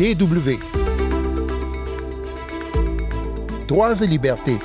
DW. Droits et libertés.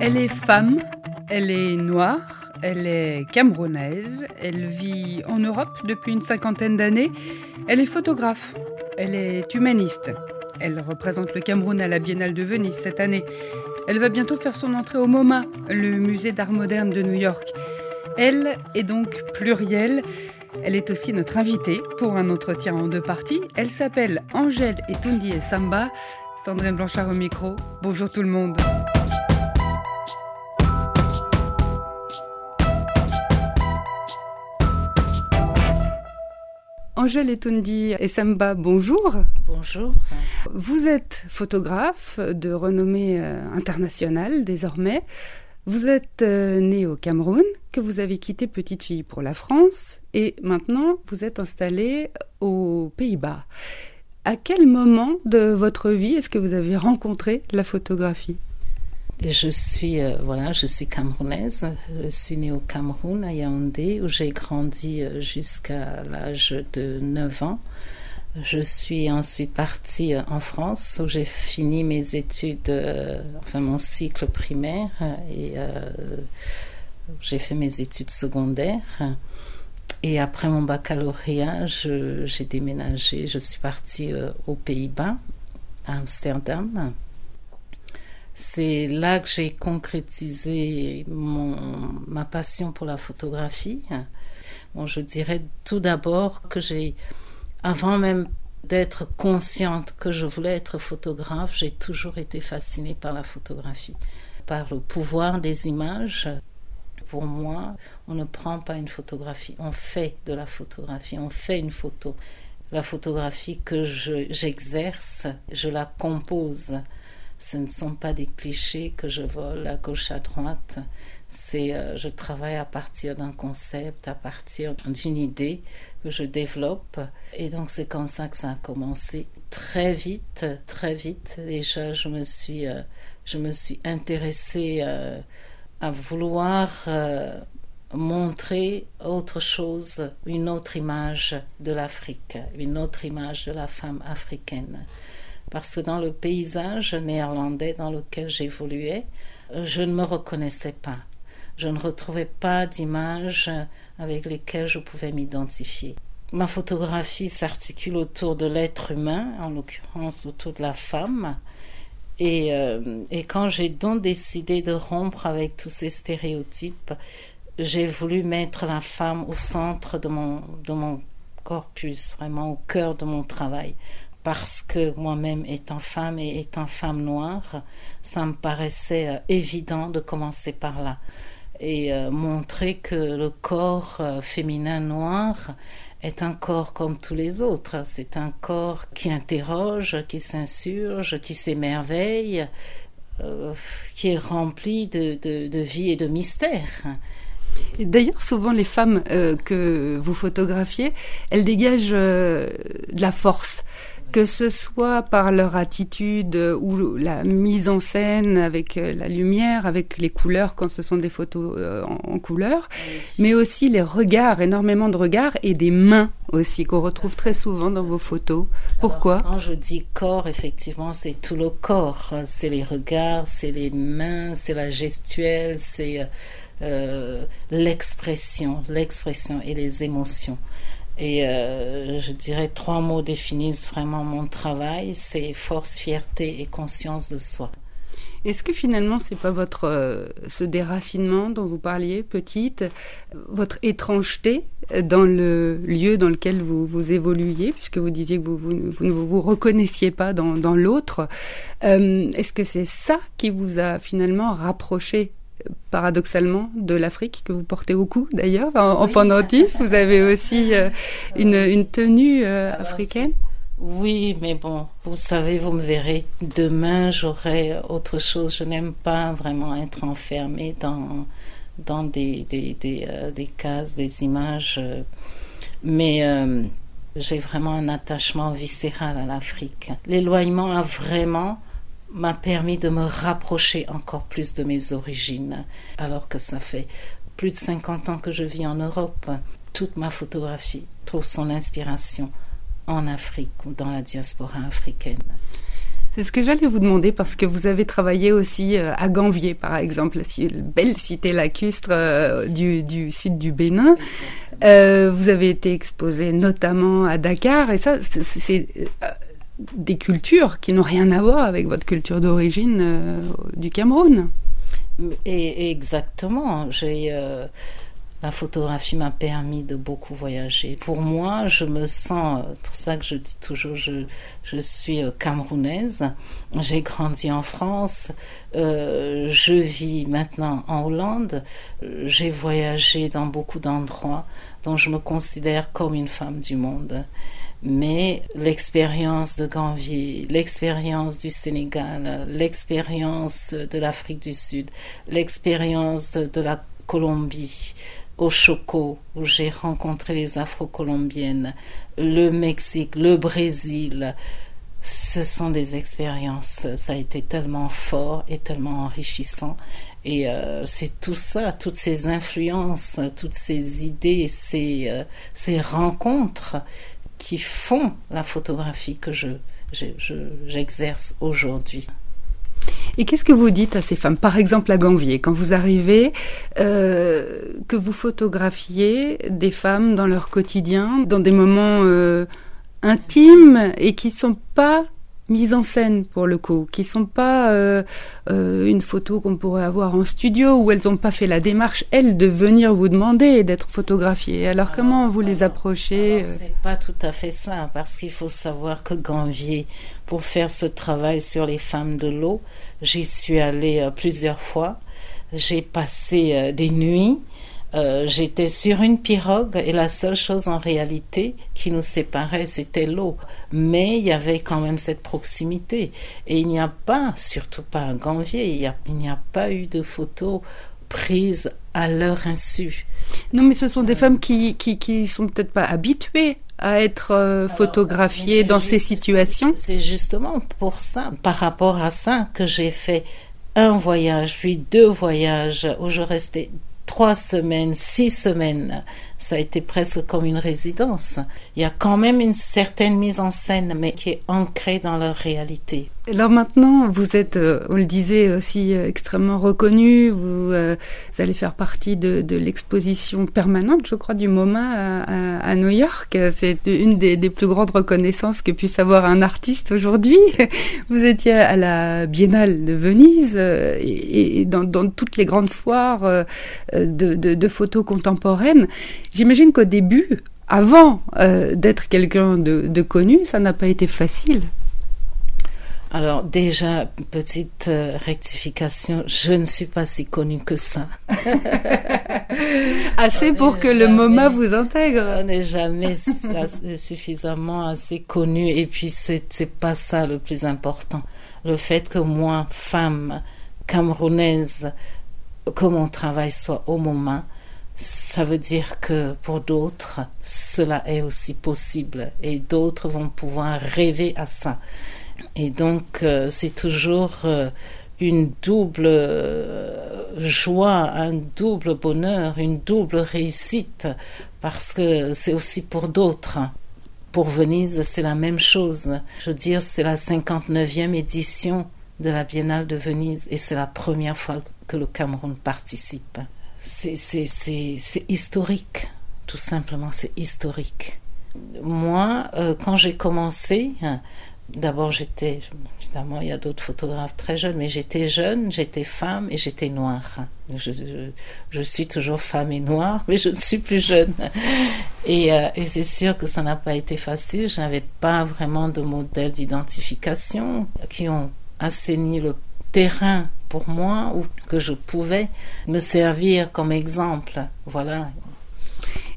Elle est femme, elle est noire, elle est camerounaise, elle vit en Europe depuis une cinquantaine d'années, elle est photographe, elle est humaniste. Elle représente le Cameroun à la Biennale de Venise cette année. Elle va bientôt faire son entrée au MoMA, le musée d'art moderne de New York. Elle est donc plurielle. Elle est aussi notre invitée pour un entretien en deux parties. Elle s'appelle Angèle Etundi et Samba. Sandrine Blanchard au micro. Bonjour tout le monde. Angèle Etundi et Samba, bonjour. Bonjour. Vous êtes photographe de renommée euh, internationale désormais. Vous êtes euh, née au Cameroun, que vous avez quitté petite fille pour la France, et maintenant vous êtes installée aux Pays-Bas. À quel moment de votre vie est-ce que vous avez rencontré la photographie? Je suis euh, voilà, je suis camerounaise. Je suis née au Cameroun à Yaoundé où j'ai grandi jusqu'à l'âge de 9 ans. Je suis ensuite partie euh, en France où j'ai fini mes études, euh, enfin mon cycle primaire et euh, j'ai fait mes études secondaires. Et après mon baccalauréat, j'ai déménagé, je suis partie aux Pays-Bas, à Amsterdam. C'est là que j'ai concrétisé ma passion pour la photographie. Bon, je dirais tout d'abord que j'ai avant même d'être consciente que je voulais être photographe, j'ai toujours été fascinée par la photographie, par le pouvoir des images. Pour moi, on ne prend pas une photographie, on fait de la photographie, on fait une photo. La photographie que j'exerce, je, la compose. Ce ne sont pas des clichés que je vole à gauche à droite. C'est, euh, je travaille à partir d'un concept, à partir d'une idée que je développe. Et donc c'est comme ça que ça a commencé. Très vite, très vite. Déjà, je me suis, euh, je me suis intéressée euh, à vouloir montrer autre chose, une autre image de l'Afrique, une autre image de la femme africaine. Parce que dans le paysage néerlandais dans lequel j'évoluais, je ne me reconnaissais pas je ne retrouvais pas d'images avec lesquelles je pouvais m'identifier. Ma photographie s'articule autour de l'être humain, en l'occurrence autour de la femme. Et, euh, quand j'ai donc décidé de rompre avec tous ces stéréotypes, j'ai voulu mettre la femme au centre de mon, de mon corpus, vraiment au cœur de mon travail. Parce que moi-même, étant femme et étant femme noire, ça me paraissait euh, évident de commencer par là et euh, montrer que le corps euh, féminin noir est un corps comme tous les autres. C'est un corps qui interroge, qui s'insurge, qui s'émerveille, qui est rempli de, vie et de mystère. D'ailleurs, souvent les femmes que vous photographiez, elles dégagent de la force que ce soit par leur attitude ou la mise en scène avec euh, la lumière, avec les couleurs quand ce sont des photos euh, en, couleur, mais aussi les regards, énormément de regards et des mains aussi qu'on retrouve très souvent dans vos photos. Pourquoi Quand je dis corps, effectivement, c'est tout le corps, c'est les regards, c'est les mains, c'est la gestuelle, c'est euh, l'expression, l'expression et les émotions. Et euh, je dirais trois mots définissent vraiment mon travail, c'est force, fierté et conscience de soi. Est-ce que finalement c'est pas votre euh, ce déracinement dont vous parliez petite, votre étrangeté dans le lieu dans lequel vous vous évoluiez, puisque vous disiez que vous, vous, ne vous, reconnaissiez pas dans, l'autre. Euh, est-ce que c'est ça qui vous a finalement rapproché paradoxalement de l'Afrique que vous portez beaucoup d'ailleurs en, pendentif. Vous avez aussi euh, une, une, tenue euh, africaine. Oui, mais bon, vous savez, vous me verrez. Demain, j'aurai autre chose. Je n'aime pas vraiment être enfermée dans, dans des, des, des, euh, des cases, des images. mais j'ai vraiment un attachement viscéral à l'Afrique. L'éloignement a vraiment m'a permis de me rapprocher encore plus de mes origines, alors que ça fait plus de 50 ans que je vis en Europe. Toute ma photographie trouve son inspiration en Afrique ou dans la diaspora africaine. C'est ce que j'allais vous demander parce que vous avez travaillé aussi euh, à Ganvier, par exemple, la belle cité lacustre euh, du, du sud du Bénin. Euh, vous avez été exposé notamment à Dakar et ça, c'est des cultures qui n'ont rien à voir avec votre culture d'origine du Cameroun. Et, exactement. J'ai la photographie m'a permis de beaucoup voyager. Pour moi, je me sens, pour ça que je dis toujours, je, je suis euh, camerounaise. J'ai grandi en France. Euh, je vis maintenant en Hollande. J'ai voyagé dans beaucoup d'endroits dont je me considère comme une femme du monde. Mais l'expérience de Ganvier, l'expérience du Sénégal, l'expérience de l'Afrique du Sud, l'expérience de la Colombie, au Choco, où j'ai rencontré les Afro-Colombiennes, le Mexique, le Brésil. Ce sont des expériences, ça a été tellement fort et tellement enrichissant. Et euh, c'est tout ça, toutes ces influences, toutes ces idées, ces, euh, ces rencontres qui font la photographie que je, j'exerce aujourd'hui. Et qu'est-ce que vous dites à ces femmes Par exemple, à Ganvier, quand vous arrivez, euh, que vous photographiez des femmes dans leur quotidien, dans des moments euh, intimes et qui ne sont pas mises en scène pour le coup, qui sont pas euh, une photo qu'on pourrait avoir en studio où elles n'ont pas fait la démarche elles de venir vous demander d'être photographiées. Alors, comment vous les approchez C'est pas tout à fait ça parce qu'il faut savoir que Ganvier, pour faire ce travail sur les femmes de l'eau, J'y suis allée euh, plusieurs fois. J'ai passé euh, des nuits. Euh, j'étais sur une pirogue et la seule chose en réalité qui nous séparait, c'était l'eau. Mais il y avait quand même cette proximité. Et il n'y a pas, surtout pas à Ganvier, il n'y a, pas eu de photos prises à leur insu. Non, mais ce sont des femmes qui, qui, qui sont peut-être pas habituées à être euh, photographiée dans ces situations C'est justement pour ça, par rapport à ça, que j'ai fait un voyage, puis deux voyages où je restais trois semaines, six semaines. Ça a été presque comme une résidence. Il y a quand même une certaine mise en scène, mais qui est ancrée dans leur réalité. Alors maintenant, vous êtes, euh, on le disait aussi, euh, extrêmement reconnu. Euh, vous, allez faire partie de, l'exposition permanente, je crois, du MoMA à, New York. C'est une des, plus grandes reconnaissances que puisse avoir un artiste aujourd'hui. Vous étiez à la Biennale de Venise et, dans, toutes les grandes foires de, photos contemporaines. J'imagine qu'au début, avant d'être quelqu'un de connu, ça n'a pas été facile. Alors déjà, petite euh, rectification, je ne suis pas si connue que ça. assez pour que le MoMA vous intègre. On n'est jamais suffisamment assez connu et puis c'est pas ça le plus important. Le fait que moi, femme camerounaise, que mon travail soit au MoMA, ça veut dire que pour d'autres, cela est aussi possible et d'autres vont pouvoir rêver à ça. Et donc, euh, c'est toujours euh, une double euh, joie, un double bonheur, une double réussite, parce que c'est aussi pour d'autres. Pour Venise, c'est la même chose. Je veux dire, c'est la 59e édition de la Biennale de Venise et c'est la première fois que le Cameroun participe. C'est historique, tout simplement, c'est historique. Moi, quand j'ai commencé, D'abord, j'étais, évidemment, il y a d'autres photographes très jeunes, mais j'étais jeune, j'étais femme et j'étais noire. Je, suis toujours femme et noire, mais je ne suis plus jeune. Et, euh, et c'est sûr que ça n'a pas été facile. Je n'avais pas vraiment de modèle d'identification qui ont assaini le terrain pour moi ou que je pouvais me servir comme exemple. Voilà,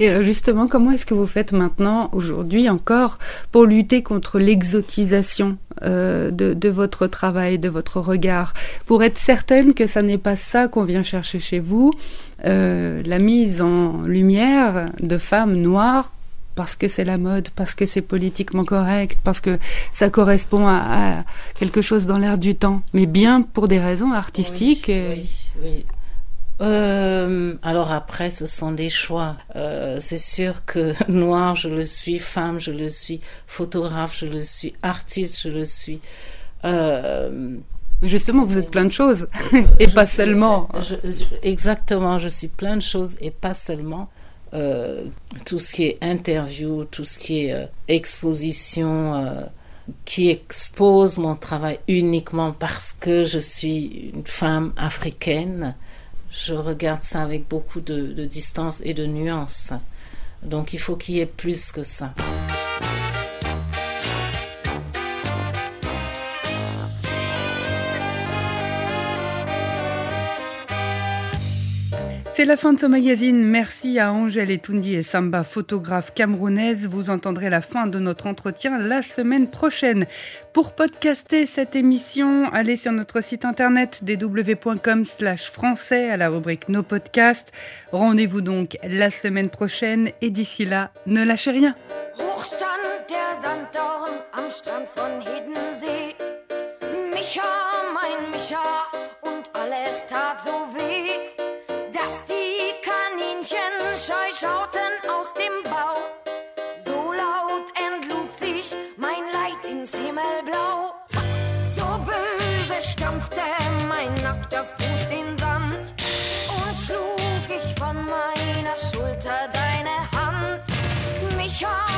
et euh, justement, comment est-ce que vous faites maintenant, aujourd'hui encore, pour lutter contre l'exotisation euh, de, votre travail, de votre regard, pour être certaine que ça n'est pas ça qu'on vient chercher chez vous, euh, la mise en lumière de femmes noires parce que c'est la mode, parce que c'est politiquement correct, parce que ça correspond à, quelque chose dans l'air du temps, mais bien pour des raisons artistiques. Oui, oui, euh, alors après, ce sont des choix. Euh, c'est sûr que noir, je le suis, femme, je le suis, photographe, je le suis, artiste, je le suis. Euh, Justement, vous êtes plein de choses et pas seulement. exactement, je suis plein de choses et pas seulement. Euh, tout ce qui est interview, tout ce qui est euh, exposition, euh, qui expose mon travail uniquement parce que je suis une femme africaine. Je regarde ça avec beaucoup de, de distance et de nuance. Donc il faut qu'il y ait plus que ça. C'est la fin de ce magazine. Merci à Angèle Etoundi et Samba, photographe camerounaise. Vous entendrez la fin de notre entretien la semaine prochaine. Pour podcaster cette émission, allez sur notre site internet www.com slash français à la rubrique Nos podcasts. Rendez-vous donc la semaine prochaine et d'ici là, ne lâchez rien. Männchen scheu schauten aus dem Bau. So laut entlud sich mein Leid ins Himmelblau. So böse stampfte mein nackter Fuß den Sand und schlug ich von meiner Schulter deine Hand. Micha, mein